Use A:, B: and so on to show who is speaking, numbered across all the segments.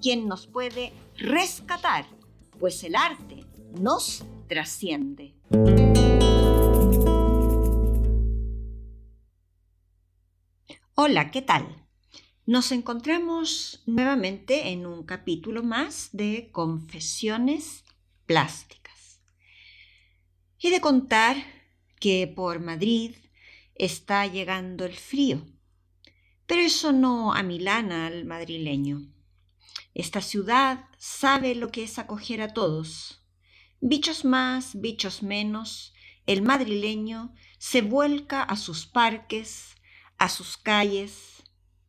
A: quien nos puede rescatar, pues el arte nos trasciende. Hola, ¿qué tal? Nos encontramos nuevamente en un capítulo más de Confesiones Plásticas. He de contar que por Madrid está llegando el frío, pero eso no amilana al madrileño. Esta ciudad sabe lo que es acoger a todos. Bichos más, bichos menos, el madrileño se vuelca a sus parques, a sus calles,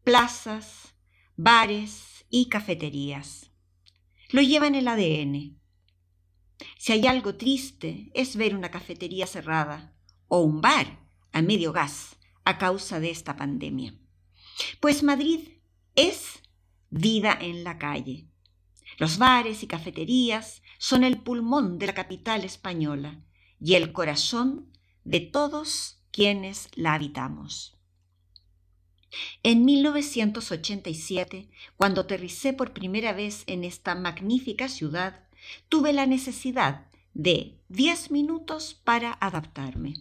A: plazas, bares y cafeterías. Lo lleva en el ADN. Si hay algo triste es ver una cafetería cerrada o un bar a medio gas a causa de esta pandemia. Pues Madrid es vida en la calle. Los bares y cafeterías son el pulmón de la capital española y el corazón de todos quienes la habitamos. En 1987, cuando aterricé por primera vez en esta magnífica ciudad, tuve la necesidad de 10 minutos para adaptarme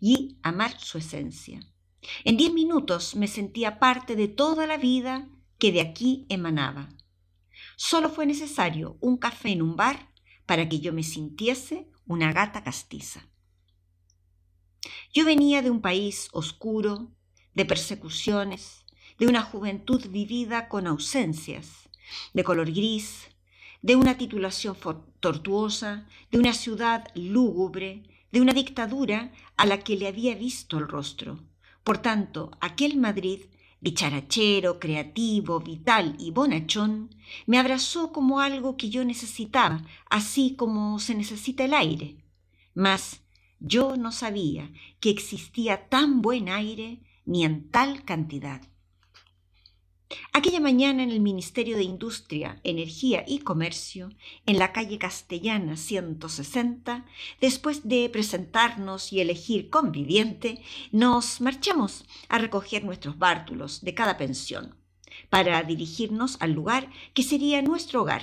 A: y amar su esencia. En 10 minutos me sentía parte de toda la vida que de aquí emanaba. Solo fue necesario un café en un bar para que yo me sintiese una gata castiza. Yo venía de un país oscuro, de persecuciones, de una juventud vivida con ausencias, de color gris, de una titulación tortuosa, de una ciudad lúgubre, de una dictadura a la que le había visto el rostro. Por tanto, aquel Madrid, dicharachero, creativo, vital y bonachón, me abrazó como algo que yo necesitaba, así como se necesita el aire. Mas yo no sabía que existía tan buen aire ni en tal cantidad. Aquella mañana en el Ministerio de Industria, Energía y Comercio, en la calle Castellana 160, después de presentarnos y elegir conviviente, nos marchamos a recoger nuestros bártulos de cada pensión, para dirigirnos al lugar que sería nuestro hogar.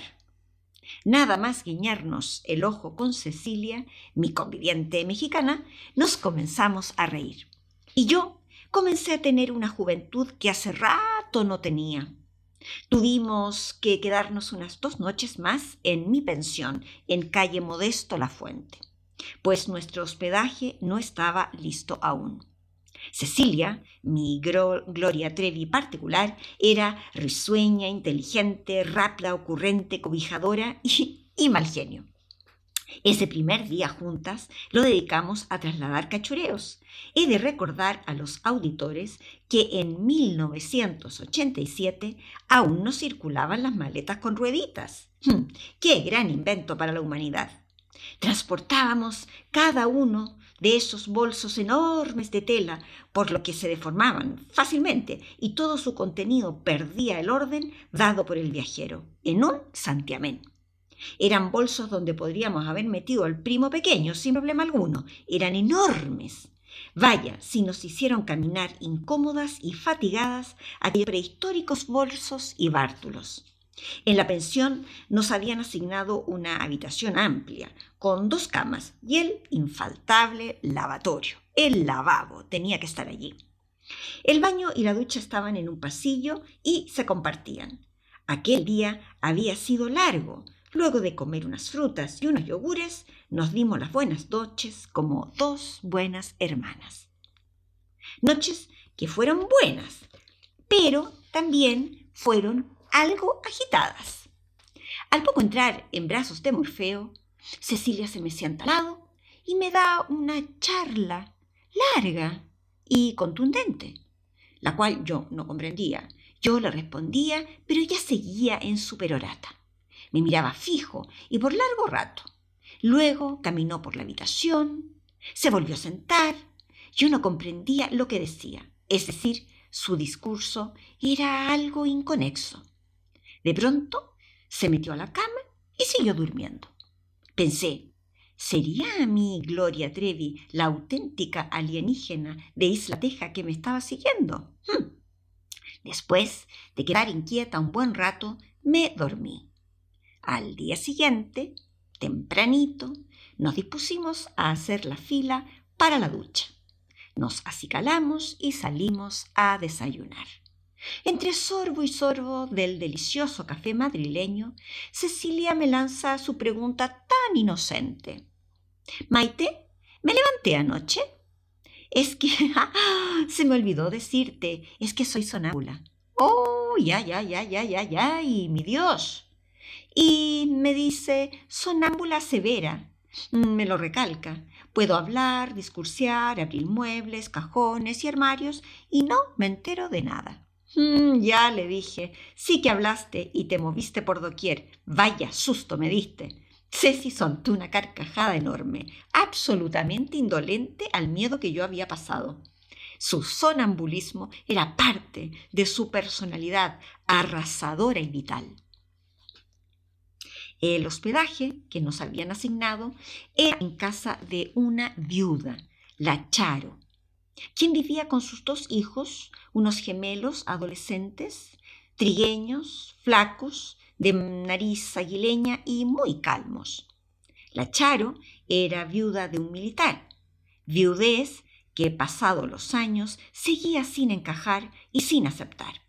A: Nada más guiñarnos el ojo con Cecilia, mi conviviente mexicana, nos comenzamos a reír. Y yo comencé a tener una juventud que hace rato no tenía. Tuvimos que quedarnos unas dos noches más en mi pensión, en calle Modesto La Fuente, pues nuestro hospedaje no estaba listo aún. Cecilia, mi Gloria Trevi particular, era risueña, inteligente, rápida, ocurrente, cobijadora y, y mal genio. Ese primer día juntas lo dedicamos a trasladar cachureos. He de recordar a los auditores que en 1987 aún no circulaban las maletas con rueditas. Hmm, ¡Qué gran invento para la humanidad! Transportábamos cada uno de esos bolsos enormes de tela, por lo que se deformaban fácilmente y todo su contenido perdía el orden dado por el viajero en un santiamén. Eran bolsos donde podríamos haber metido al primo pequeño sin problema alguno. Eran enormes. Vaya, si nos hicieron caminar incómodas y fatigadas aquellos prehistóricos bolsos y bártulos. En la pensión nos habían asignado una habitación amplia, con dos camas y el infaltable lavatorio. El lavabo tenía que estar allí. El baño y la ducha estaban en un pasillo y se compartían. Aquel día había sido largo, Luego de comer unas frutas y unos yogures, nos dimos las buenas noches como dos buenas hermanas. Noches que fueron buenas, pero también fueron algo agitadas. Al poco entrar en brazos de Morfeo, Cecilia se me sienta al lado y me da una charla larga y contundente, la cual yo no comprendía. Yo le respondía, pero ella seguía en su perorata. Me miraba fijo y por largo rato. Luego caminó por la habitación, se volvió a sentar. Yo no comprendía lo que decía, es decir, su discurso era algo inconexo. De pronto se metió a la cama y siguió durmiendo. Pensé, ¿sería mi Gloria Trevi la auténtica alienígena de Isla Teja que me estaba siguiendo? Hmm. Después de quedar inquieta un buen rato, me dormí. Al día siguiente, tempranito, nos dispusimos a hacer la fila para la ducha. Nos acicalamos y salimos a desayunar. Entre sorbo y sorbo del delicioso café madrileño, Cecilia me lanza su pregunta tan inocente. Maite, ¿me levanté anoche? Es que se me olvidó decirte, es que soy sonámbula. Oh, ya, ya, ya, ya, ya, ya, y mi Dios. Y me dice, sonámbula severa. Me lo recalca. Puedo hablar, discursear, abrir muebles, cajones y armarios y no me entero de nada. Mm, ya le dije, sí que hablaste y te moviste por doquier. Vaya susto me diste. Ceci soltó una carcajada enorme, absolutamente indolente al miedo que yo había pasado. Su sonambulismo era parte de su personalidad arrasadora y vital. El hospedaje que nos habían asignado era en casa de una viuda, la Charo, quien vivía con sus dos hijos, unos gemelos adolescentes, trigueños, flacos, de nariz aguileña y muy calmos. La Charo era viuda de un militar, viudez que pasado los años seguía sin encajar y sin aceptar.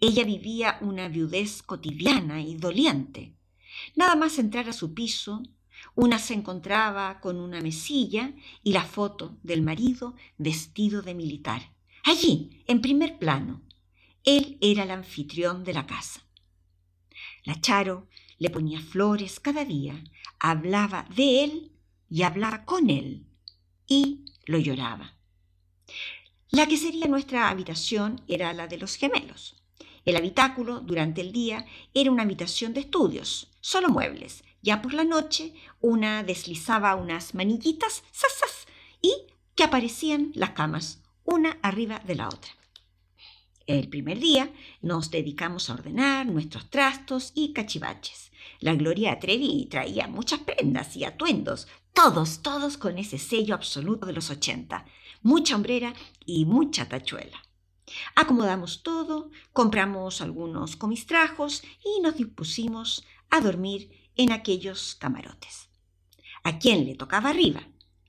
A: Ella vivía una viudez cotidiana y doliente. Nada más entrar a su piso, una se encontraba con una mesilla y la foto del marido vestido de militar. Allí, en primer plano. Él era el anfitrión de la casa. La Charo le ponía flores cada día, hablaba de él y hablaba con él y lo lloraba. La que sería nuestra habitación era la de los gemelos. El habitáculo durante el día era una habitación de estudios, solo muebles. Ya por la noche una deslizaba unas manillitas ¡zas, y que aparecían las camas, una arriba de la otra. El primer día nos dedicamos a ordenar nuestros trastos y cachivaches. La Gloria Trevi traía muchas prendas y atuendos, todos, todos con ese sello absoluto de los ochenta, mucha hombrera y mucha tachuela. Acomodamos todo, compramos algunos comistrajos y nos dispusimos a dormir en aquellos camarotes. A quien le tocaba arriba,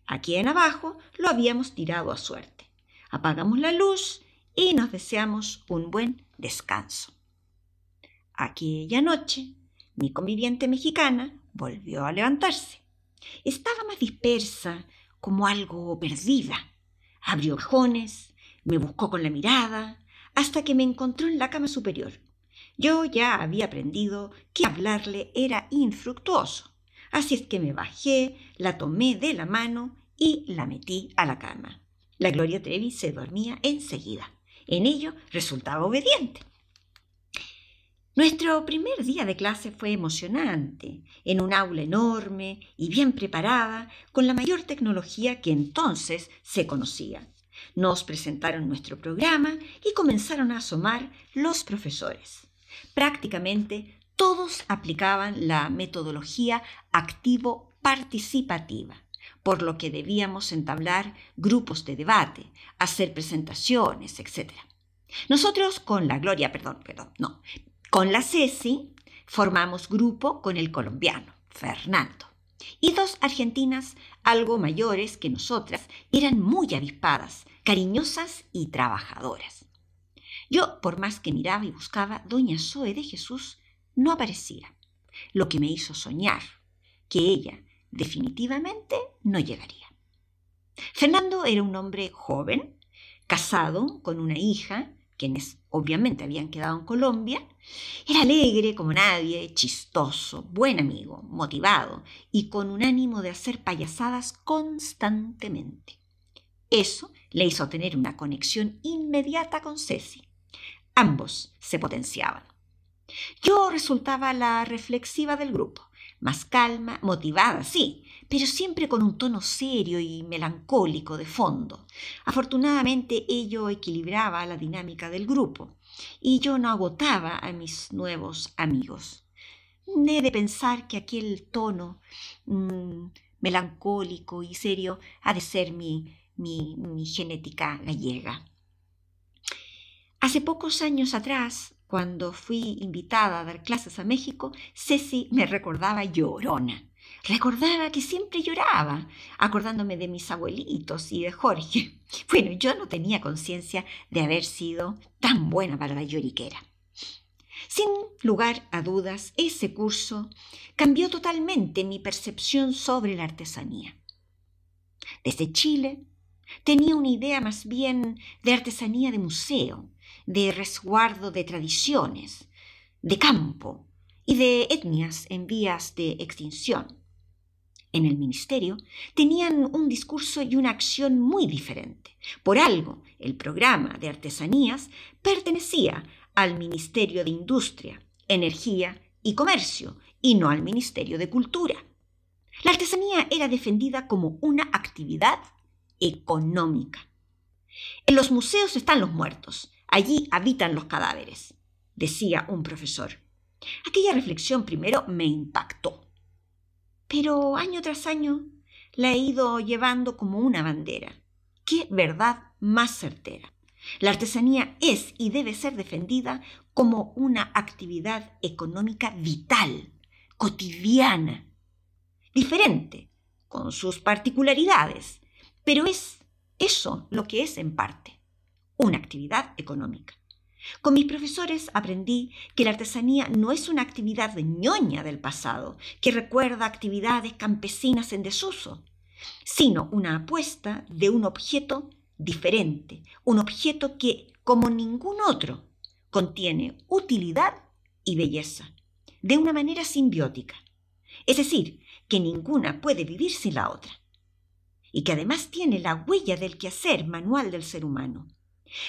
A: a quien abajo lo habíamos tirado a suerte. Apagamos la luz y nos deseamos un buen descanso. Aquella noche, mi conviviente mexicana volvió a levantarse. Estaba más dispersa, como algo perdida. Abrió cajones, me buscó con la mirada, hasta que me encontró en la cama superior. Yo ya había aprendido que hablarle era infructuoso, así es que me bajé, la tomé de la mano y la metí a la cama. La Gloria Trevi se dormía enseguida. En ello resultaba obediente. Nuestro primer día de clase fue emocionante, en un aula enorme y bien preparada, con la mayor tecnología que entonces se conocía. Nos presentaron nuestro programa y comenzaron a asomar los profesores. Prácticamente todos aplicaban la metodología activo-participativa por lo que debíamos entablar grupos de debate, hacer presentaciones, etc. Nosotros con la Gloria, perdón, perdón, no, con la Ceci formamos grupo con el colombiano, Fernando. Y dos argentinas algo mayores que nosotras eran muy avispadas, cariñosas y trabajadoras. Yo, por más que miraba y buscaba, doña Zoe de Jesús no aparecía, lo que me hizo soñar que ella, definitivamente no llegaría. Fernando era un hombre joven, casado con una hija, quienes obviamente habían quedado en Colombia. Era alegre como nadie, chistoso, buen amigo, motivado y con un ánimo de hacer payasadas constantemente. Eso le hizo tener una conexión inmediata con Ceci. Ambos se potenciaban. Yo resultaba la reflexiva del grupo, más calma, motivada, sí, pero siempre con un tono serio y melancólico de fondo. Afortunadamente ello equilibraba la dinámica del grupo y yo no agotaba a mis nuevos amigos. He de pensar que aquel tono mm, melancólico y serio ha de ser mi, mi, mi genética gallega. Hace pocos años atrás, cuando fui invitada a dar clases a México, Ceci me recordaba llorona. Recordaba que siempre lloraba, acordándome de mis abuelitos y de Jorge. Bueno, yo no tenía conciencia de haber sido tan buena para la lloriquera. Sin lugar a dudas, ese curso cambió totalmente mi percepción sobre la artesanía. Desde Chile tenía una idea más bien de artesanía de museo, de resguardo de tradiciones, de campo y de etnias en vías de extinción. En el ministerio tenían un discurso y una acción muy diferente. Por algo, el programa de artesanías pertenecía al Ministerio de Industria, Energía y Comercio y no al Ministerio de Cultura. La artesanía era defendida como una actividad económica. En los museos están los muertos, Allí habitan los cadáveres, decía un profesor. Aquella reflexión primero me impactó, pero año tras año la he ido llevando como una bandera. ¡Qué verdad más certera! La artesanía es y debe ser defendida como una actividad económica vital, cotidiana, diferente, con sus particularidades, pero es eso lo que es en parte una actividad económica. Con mis profesores aprendí que la artesanía no es una actividad ñoña del pasado, que recuerda actividades campesinas en desuso, sino una apuesta de un objeto diferente, un objeto que, como ningún otro, contiene utilidad y belleza, de una manera simbiótica. Es decir, que ninguna puede vivir sin la otra, y que además tiene la huella del quehacer manual del ser humano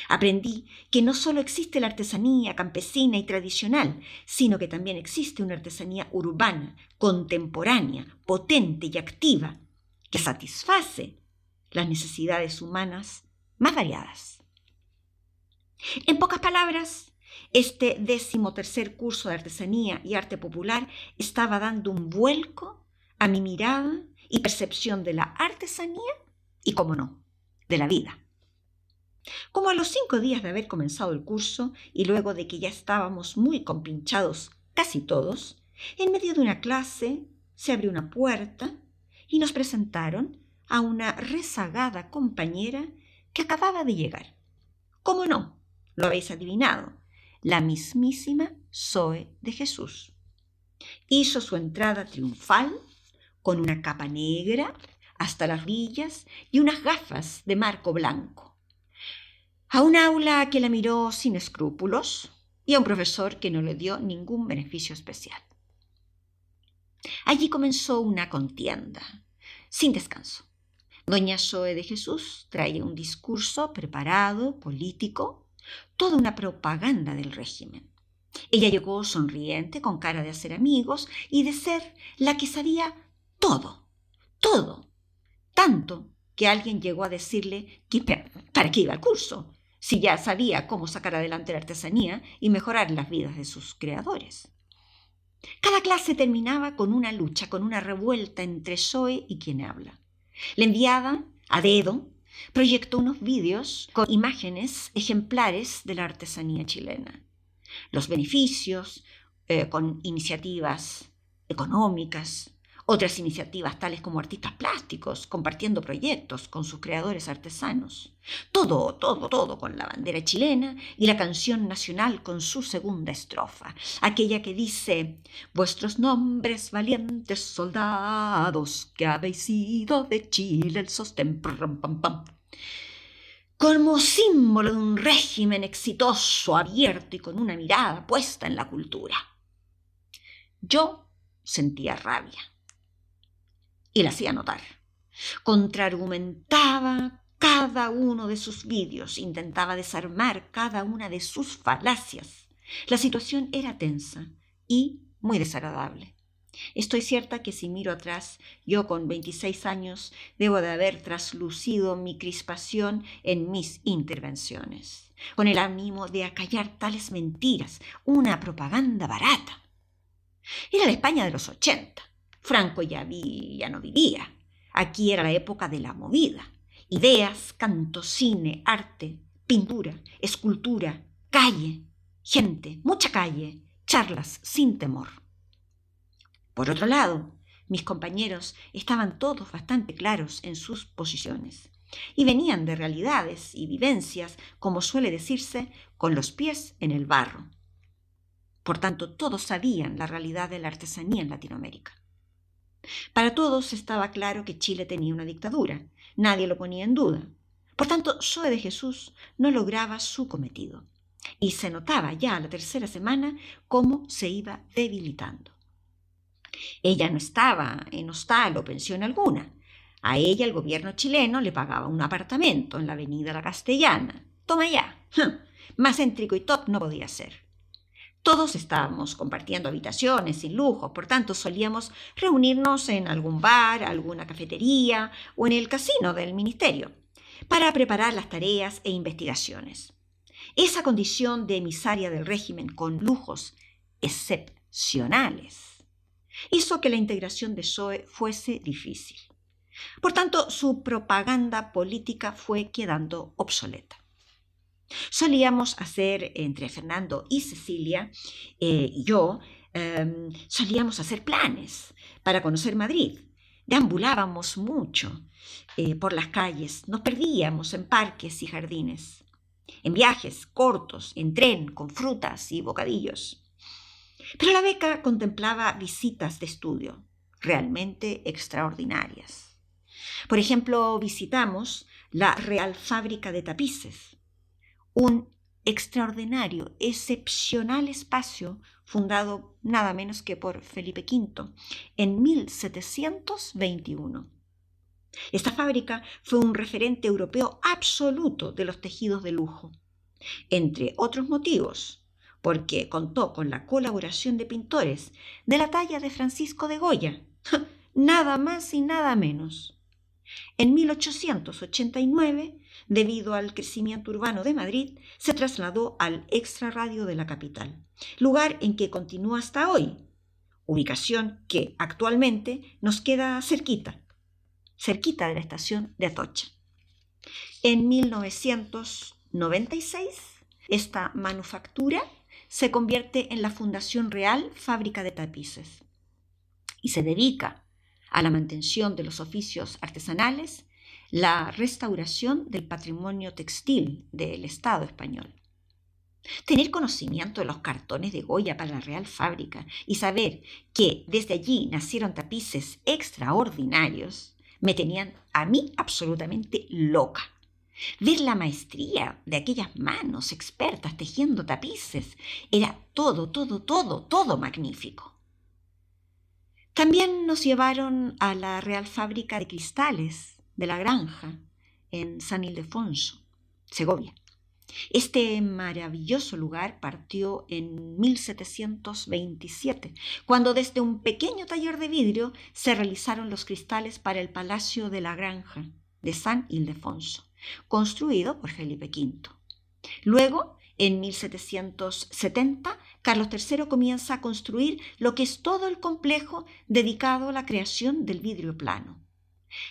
A: Aprendí que no solo existe la artesanía campesina y tradicional, sino que también existe una artesanía urbana, contemporánea, potente y activa, que satisface las necesidades humanas más variadas. En pocas palabras, este décimo tercer curso de artesanía y arte popular estaba dando un vuelco a mi mirada y percepción de la artesanía y, como no, de la vida. Como a los cinco días de haber comenzado el curso y luego de que ya estábamos muy compinchados casi todos, en medio de una clase se abrió una puerta y nos presentaron a una rezagada compañera que acababa de llegar. ¿Cómo no? Lo habéis adivinado. La mismísima Zoe de Jesús. Hizo su entrada triunfal con una capa negra hasta las rodillas y unas gafas de marco blanco a un aula que la miró sin escrúpulos y a un profesor que no le dio ningún beneficio especial. Allí comenzó una contienda, sin descanso. Doña Zoe de Jesús traía un discurso preparado, político, toda una propaganda del régimen. Ella llegó sonriente, con cara de hacer amigos y de ser la que sabía todo, todo, tanto que alguien llegó a decirle que para qué iba al curso, si ya sabía cómo sacar adelante la artesanía y mejorar las vidas de sus creadores. Cada clase terminaba con una lucha, con una revuelta entre Zoe y quien habla. La enviada, a dedo, proyectó unos vídeos con imágenes ejemplares de la artesanía chilena. Los beneficios, eh, con iniciativas económicas, otras iniciativas tales como artistas plásticos, compartiendo proyectos con sus creadores artesanos. Todo, todo, todo con la bandera chilena y la canción nacional con su segunda estrofa, aquella que dice, vuestros nombres valientes soldados que habéis sido de Chile el sostén. Como símbolo de un régimen exitoso, abierto y con una mirada puesta en la cultura. Yo sentía rabia y la hacía notar. Contraargumentaba cada uno de sus vídeos, intentaba desarmar cada una de sus falacias, La situación era tensa y muy desagradable. Estoy cierta que si miro atrás, yo con 26 años debo de haber traslucido mi crispación en mis intervenciones, con el ánimo de acallar tales mentiras, una propaganda barata. Era la España de los 80. Franco ya, ya no vivía. Aquí era la época de la movida. Ideas, canto, cine, arte, pintura, escultura, calle, gente, mucha calle, charlas sin temor. Por otro lado, mis compañeros estaban todos bastante claros en sus posiciones y venían de realidades y vivencias, como suele decirse, con los pies en el barro. Por tanto, todos sabían la realidad de la artesanía en Latinoamérica. Para todos estaba claro que Chile tenía una dictadura, nadie lo ponía en duda. Por tanto, Zoe de Jesús no lograba su cometido, y se notaba ya a la tercera semana cómo se iba debilitando. Ella no estaba en hostal o pensión alguna. A ella el gobierno chileno le pagaba un apartamento en la avenida La Castellana. Toma ya. Más céntrico y top no podía ser. Todos estábamos compartiendo habitaciones sin lujo, por tanto solíamos reunirnos en algún bar, alguna cafetería o en el casino del ministerio para preparar las tareas e investigaciones. Esa condición de emisaria del régimen con lujos excepcionales hizo que la integración de Zoe fuese difícil. Por tanto, su propaganda política fue quedando obsoleta. Solíamos hacer, entre Fernando y Cecilia eh, y yo, em, solíamos hacer planes para conocer Madrid. Deambulábamos mucho eh, por las calles, nos perdíamos en parques y jardines, en viajes cortos, en tren, con frutas y bocadillos. Pero la beca contemplaba visitas de estudio realmente extraordinarias. Por ejemplo, visitamos la Real Fábrica de Tapices, un extraordinario, excepcional espacio fundado nada menos que por Felipe V en 1721. Esta fábrica fue un referente europeo absoluto de los tejidos de lujo. Entre otros motivos, porque contó con la colaboración de pintores de la talla de Francisco de Goya, nada más y nada menos. En 1889, debido al crecimiento urbano de Madrid, se trasladó al extrarradio de la capital, lugar en que continúa hasta hoy, ubicación que actualmente nos queda cerquita, cerquita de la estación de Atocha. En 1996, esta manufactura se convierte en la Fundación Real Fábrica de Tapices y se dedica a la mantención de los oficios artesanales, la restauración del patrimonio textil del Estado español. Tener conocimiento de los cartones de Goya para la Real Fábrica y saber que desde allí nacieron tapices extraordinarios me tenían a mí absolutamente loca. Ver la maestría de aquellas manos expertas tejiendo tapices era todo, todo, todo, todo magnífico. También nos llevaron a la Real Fábrica de Cristales de la Granja en San Ildefonso, Segovia. Este maravilloso lugar partió en 1727, cuando desde un pequeño taller de vidrio se realizaron los cristales para el Palacio de la Granja de San Ildefonso construido por Felipe V. Luego, en 1770, Carlos III comienza a construir lo que es todo el complejo dedicado a la creación del vidrio plano.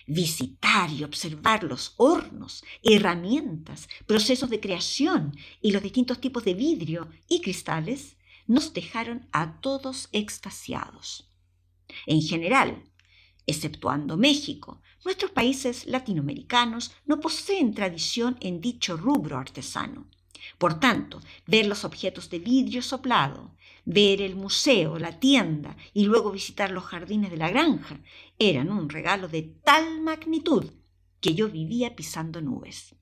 A: Visitar y observar los hornos, herramientas, procesos de creación y los distintos tipos de vidrio y cristales nos dejaron a todos extasiados. En general, exceptuando México, Nuestros países latinoamericanos no poseen tradición en dicho rubro artesano. Por tanto, ver los objetos de vidrio soplado, ver el museo, la tienda y luego visitar los jardines de la granja eran un regalo de tal magnitud que yo vivía pisando nubes.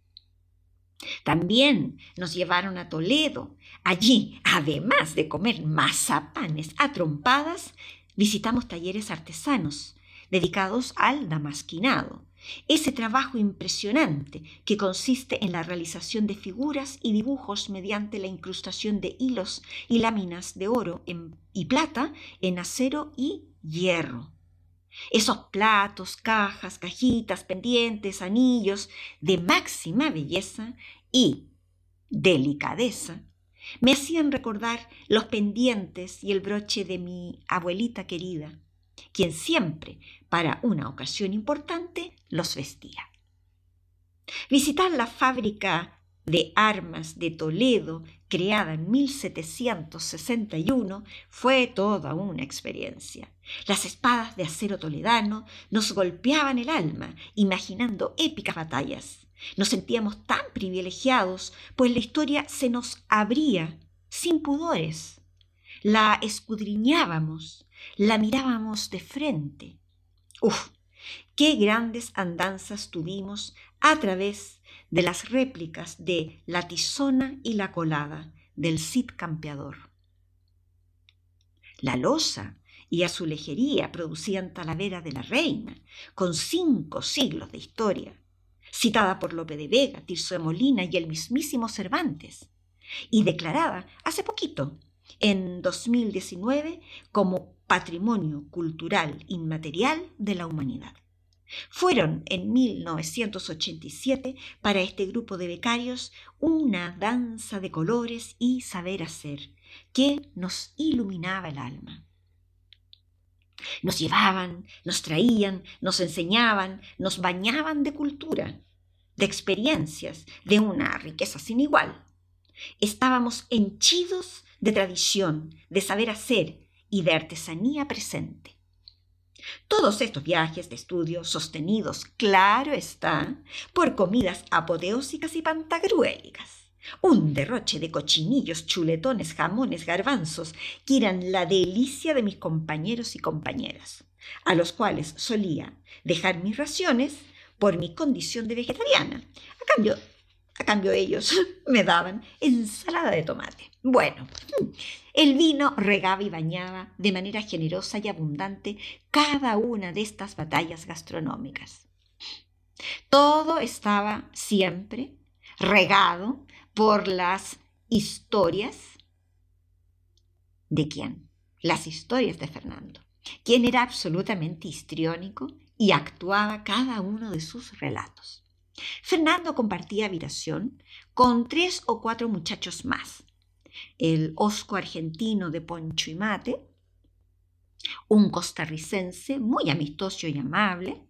A: También nos llevaron a Toledo. Allí, además de comer mazapanes a trompadas, visitamos talleres artesanos dedicados al damasquinado ese trabajo impresionante que consiste en la realización de figuras y dibujos mediante la incrustación de hilos y láminas de oro y plata en acero y hierro. Esos platos, cajas, cajitas, pendientes, anillos de máxima belleza y delicadeza me hacían recordar los pendientes y el broche de mi abuelita querida, quien siempre, para una ocasión importante, los vestía. Visitar la fábrica de armas de Toledo, creada en 1761, fue toda una experiencia. Las espadas de acero toledano nos golpeaban el alma, imaginando épicas batallas. Nos sentíamos tan privilegiados, pues la historia se nos abría sin pudores. La escudriñábamos, la mirábamos de frente. Uf, qué grandes andanzas tuvimos a través de las réplicas de La Tizona y La Colada del Cid Campeador. La losa y azulejería producían Talavera de la Reina, con cinco siglos de historia, citada por Lope de Vega, Tirso de Molina y el mismísimo Cervantes, y declarada hace poquito, en 2019, como Patrimonio Cultural Inmaterial de la Humanidad. Fueron en 1987 para este grupo de becarios una danza de colores y saber hacer que nos iluminaba el alma. Nos llevaban, nos traían, nos enseñaban, nos bañaban de cultura, de experiencias, de una riqueza sin igual. Estábamos henchidos de tradición, de saber hacer y de artesanía presente. Todos estos viajes de estudio sostenidos, claro está, por comidas apoteósicas y pantagruélicas. Un derroche de cochinillos, chuletones, jamones, garbanzos, que eran la delicia de mis compañeros y compañeras, a los cuales solía dejar mis raciones por mi condición de vegetariana. A cambio, a cambio ellos me daban ensalada de tomate. Bueno, el vino regaba y bañaba de manera generosa y abundante cada una de estas batallas gastronómicas. Todo estaba siempre regado por las historias de quién? Las historias de Fernando, quien era absolutamente histriónico y actuaba cada uno de sus relatos. Fernando compartía habitación con tres o cuatro muchachos más, el osco argentino de Poncho y Mate, un costarricense muy amistoso y amable,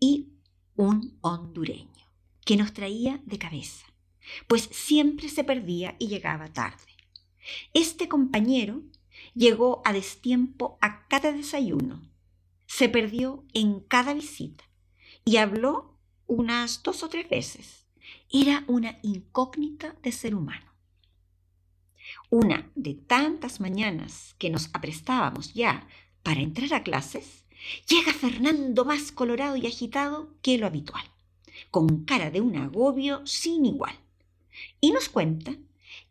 A: y un hondureño, que nos traía de cabeza, pues siempre se perdía y llegaba tarde. Este compañero llegó a destiempo a cada desayuno, se perdió en cada visita y habló unas dos o tres veces. Era una incógnita de ser humano. Una de tantas mañanas que nos aprestábamos ya para entrar a clases, llega Fernando más colorado y agitado que lo habitual, con cara de un agobio sin igual, y nos cuenta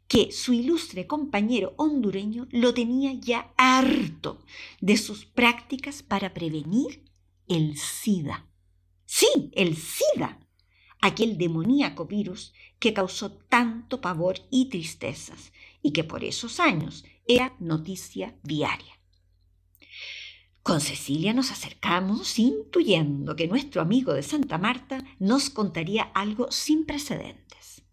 A: que su ilustre compañero hondureño lo tenía ya harto de sus prácticas para prevenir el SIDA. Sí, el SIDA, aquel demoníaco virus que causó tanto pavor y tristezas y que por esos años era noticia diaria. Con Cecilia nos acercamos intuyendo que nuestro amigo de Santa Marta nos contaría algo sin precedentes.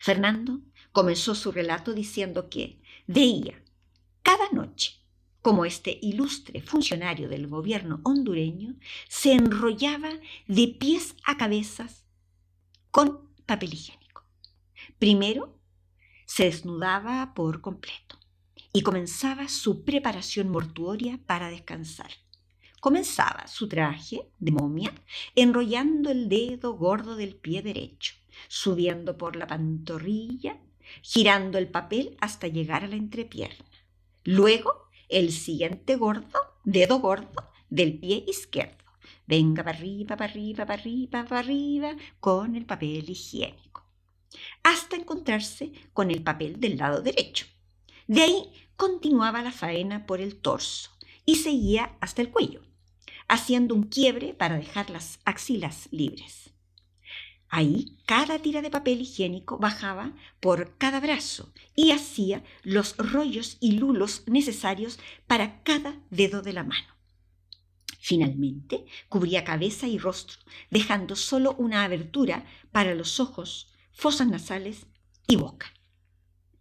A: Fernando comenzó su relato diciendo que veía cada noche como este ilustre funcionario del gobierno hondureño se enrollaba de pies a cabezas con papel higiénico. Primero se desnudaba por completo y comenzaba su preparación mortuoria para descansar. Comenzaba su traje de momia enrollando el dedo gordo del pie derecho, subiendo por la pantorrilla, girando el papel hasta llegar a la entrepierna. Luego, el siguiente gordo, dedo gordo del pie izquierdo. Venga para arriba, para arriba, para arriba, para arriba, con el papel higiénico hasta encontrarse con el papel del lado derecho. De ahí continuaba la faena por el torso y seguía hasta el cuello. haciendo un quiebre para dejar las axilas libres. Ahí cada tira de papel higiénico bajaba por cada brazo y hacía los rollos y lulos necesarios para cada dedo de la mano. Finalmente, cubría cabeza y rostro, dejando solo una abertura para los ojos, fosas nasales y boca.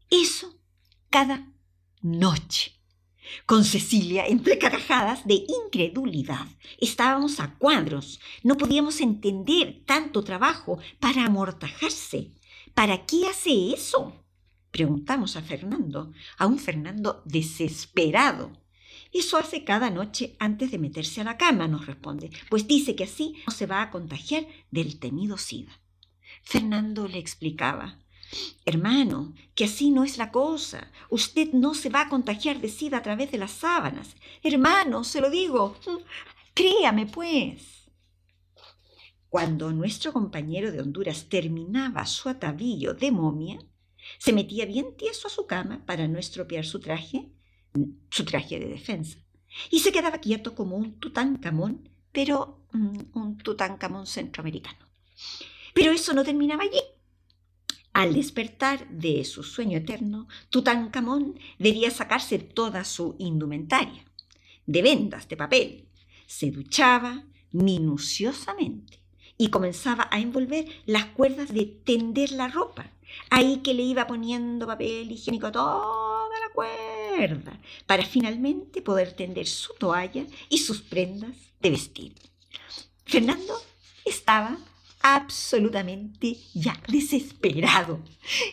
A: Eso cada noche. Con Cecilia, entre carcajadas de incredulidad, estábamos a cuadros. No podíamos entender tanto trabajo para amortajarse. ¿Para qué hace eso? Preguntamos a Fernando, a un Fernando desesperado. Eso hace cada noche antes de meterse a la cama, nos responde, pues dice que así no se va a contagiar del temido SIDA. Fernando le explicaba, Hermano, que así no es la cosa. Usted no se va a contagiar de SIDA a través de las sábanas. Hermano, se lo digo. Créame, pues. Cuando nuestro compañero de Honduras terminaba su atavío de momia, se metía bien tieso a su cama para no estropear su traje su traje de defensa, y se quedaba quieto como un Tutankamón, pero mm, un Tutankamón centroamericano. Pero eso no terminaba allí. Al despertar de su sueño eterno, Tutankamón debía sacarse toda su indumentaria, de vendas de papel. Se duchaba minuciosamente y comenzaba a envolver las cuerdas de tender la ropa. Ahí que le iba poniendo papel higiénico toda la cuerda para finalmente poder tender su toalla y sus prendas de vestir. Fernando estaba absolutamente ya desesperado.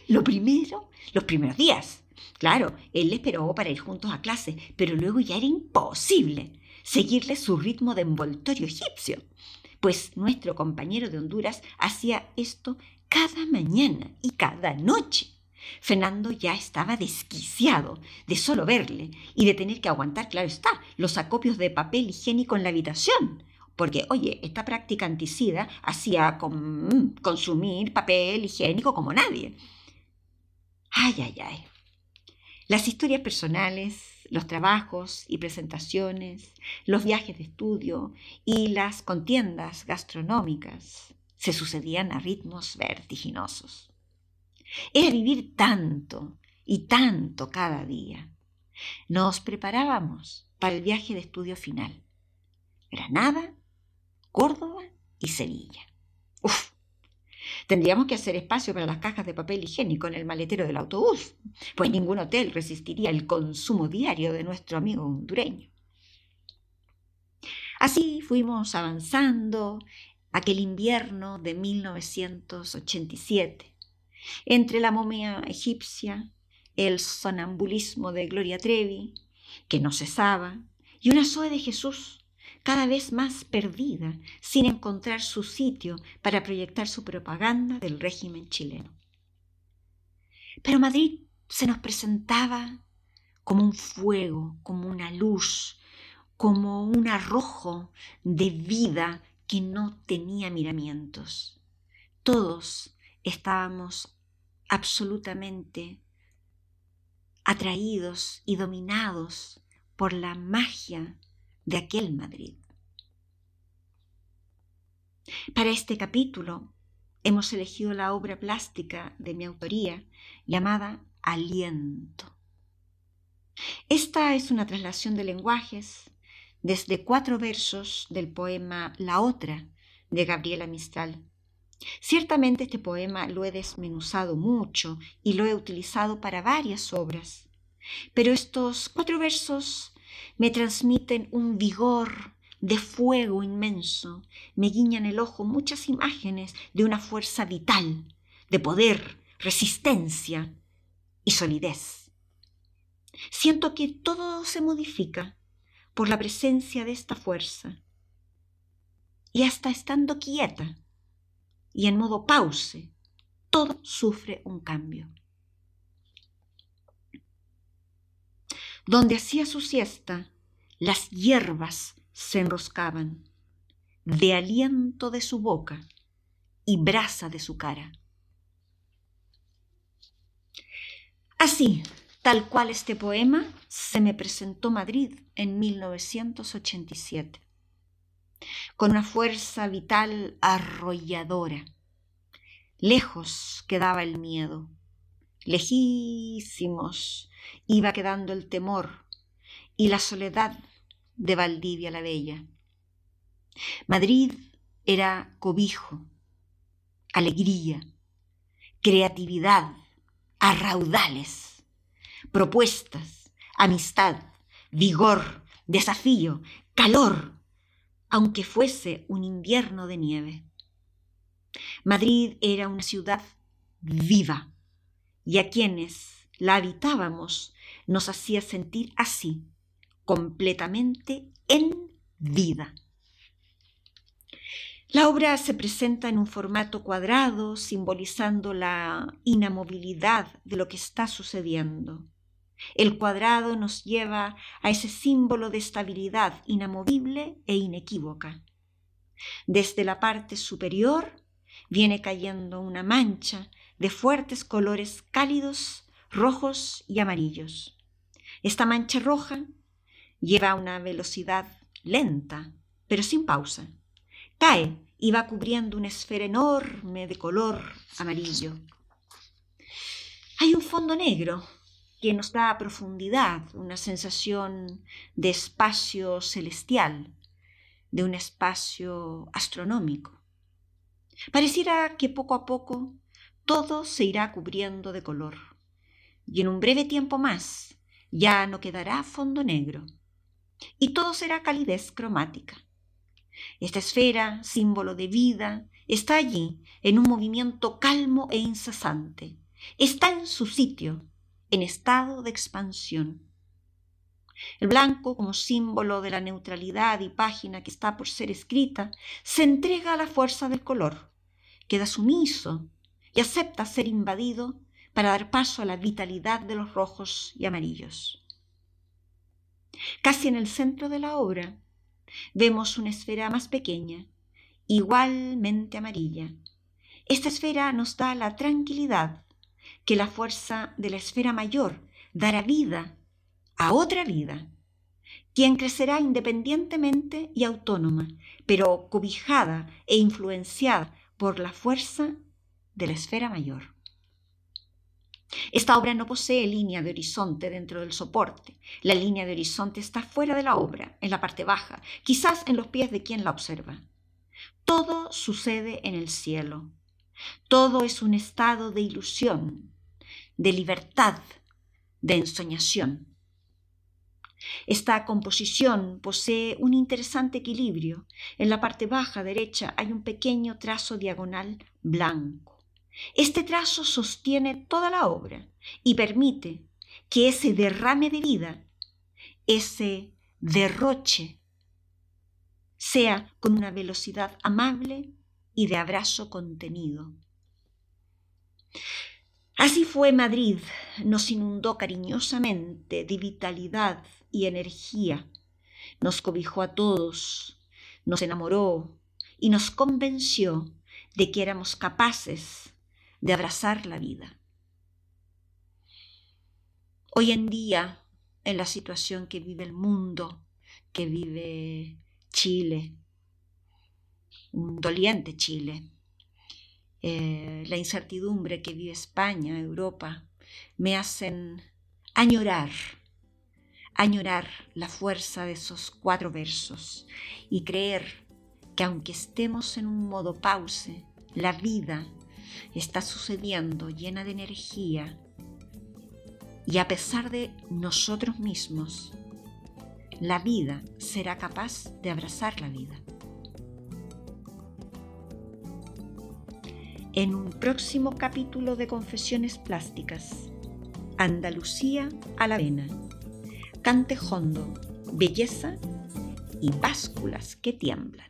A: Lo primero, los primeros días. Claro, él le esperó para ir juntos a clase, pero luego ya era imposible seguirle su ritmo de envoltorio egipcio, pues nuestro compañero de Honduras hacía esto cada mañana y cada noche. Fernando ya estaba desquiciado de solo verle y de tener que aguantar, claro está, los acopios de papel higiénico en la habitación. Porque, oye, esta práctica anticida hacía mm, consumir papel higiénico como nadie. Ay, ay, ay. Las historias personales, los trabajos y presentaciones, los viajes de estudio y las contiendas gastronómicas se sucedían a ritmos vertiginosos. Era vivir tanto y tanto cada día. Nos preparábamos para el viaje de estudio final. Granada, Córdoba y Sevilla. Uf, Tendríamos que hacer espacio para las cajas de papel higiénico en el maletero del autobús, pues ningún hotel resistiría el consumo diario de nuestro amigo hondureño. Así fuimos avanzando aquel invierno de 1987 entre la momia egipcia, el sonambulismo de Gloria Trevi, que no cesaba, y una Zoe de Jesús, cada vez más perdida, sin encontrar su sitio para proyectar su propaganda del régimen chileno. Pero Madrid se nos presentaba como un fuego, como una luz, como un arrojo de vida que no tenía miramientos. Todos estábamos absolutamente atraídos y dominados por la magia de aquel Madrid. Para este capítulo hemos elegido la obra plástica de mi autoría llamada Aliento. Esta es una traslación de lenguajes desde cuatro versos del poema La otra de Gabriela Mistral Ciertamente este poema lo he desmenuzado mucho y lo he utilizado para varias obras, pero estos cuatro versos me transmiten un vigor de fuego inmenso, me guiñan el ojo muchas imágenes de una fuerza vital, de poder, resistencia y solidez. Siento que todo se modifica por la presencia de esta fuerza. Y hasta estando quieta, y en modo pause, todo sufre un cambio. Donde hacía su siesta, las hierbas se enroscaban, de aliento de su boca y brasa de su cara. Así, tal cual este poema, se me presentó Madrid en 1987. con una fuerza vital arrolladora. Lejos quedaba el miedo, lejísimos iba quedando el temor y la soledad de Valdivia la Bella. Madrid era cobijo, alegría, creatividad, a raudales, propuestas, amistad, vigor, desafío, calor, aunque fuese un invierno de nieve. Madrid era una ciudad viva y a quienes la habitábamos nos hacía sentir así, completamente en vida. La obra se presenta en un formato cuadrado, simbolizando la inamovilidad de lo que está sucediendo. El cuadrado nos lleva a ese símbolo de estabilidad inamovible e inequívoca. Desde la parte superior viene cayendo una mancha de fuertes colores cálidos, rojos y amarillos. Esta mancha roja lleva una velocidad lenta, pero sin pausa cae y va cubriendo una esfera enorme de color amarillo. Hay un fondo negro que nos da profundidad, una sensación de espacio celestial, de un espacio astronómico. Pareciera que poco a poco todo se irá cubriendo de color, y en un breve tiempo más ya no quedará fondo negro, y todo será calidez cromática. Esta esfera, símbolo de vida, está allí en un movimiento calmo e incesante. Está en su sitio, en estado de expansión. El blanco, como símbolo de la neutralidad y página que está por ser escrita, se entrega a la fuerza del color, queda sumiso y acepta ser invadido para dar paso a la vitalidad de los rojos y amarillos. Casi en el centro de la obra vemos una esfera más pequeña, igualmente amarilla. Esta esfera nos da la tranquilidad que la fuerza de la esfera mayor dará vida a otra vida, quien crecerá independientemente y autónoma, pero cobijada e influenciada por la fuerza de la esfera mayor. Esta obra no posee línea de horizonte dentro del soporte. La línea de horizonte está fuera de la obra, en la parte baja, quizás en los pies de quien la observa. Todo sucede en el cielo. Todo es un estado de ilusión, de libertad, de ensoñación. Esta composición posee un interesante equilibrio. En la parte baja derecha hay un pequeño trazo diagonal blanco. Este trazo sostiene toda la obra y permite que ese derrame de vida, ese derroche, sea con una velocidad amable y de abrazo contenido. Así fue Madrid, nos inundó cariñosamente de vitalidad y energía, nos cobijó a todos, nos enamoró y nos convenció de que éramos capaces de abrazar la vida. Hoy en día, en la situación que vive el mundo, que vive Chile, un doliente Chile, eh, la incertidumbre que vive España, Europa, me hacen añorar, añorar la fuerza de esos cuatro versos y creer que aunque estemos en un modo pause, la vida está sucediendo llena de energía y a pesar de nosotros mismos, la vida será capaz de abrazar la vida. En un próximo capítulo de Confesiones Plásticas, Andalucía a la vena, Cantejondo, belleza y básculas que tiemblan.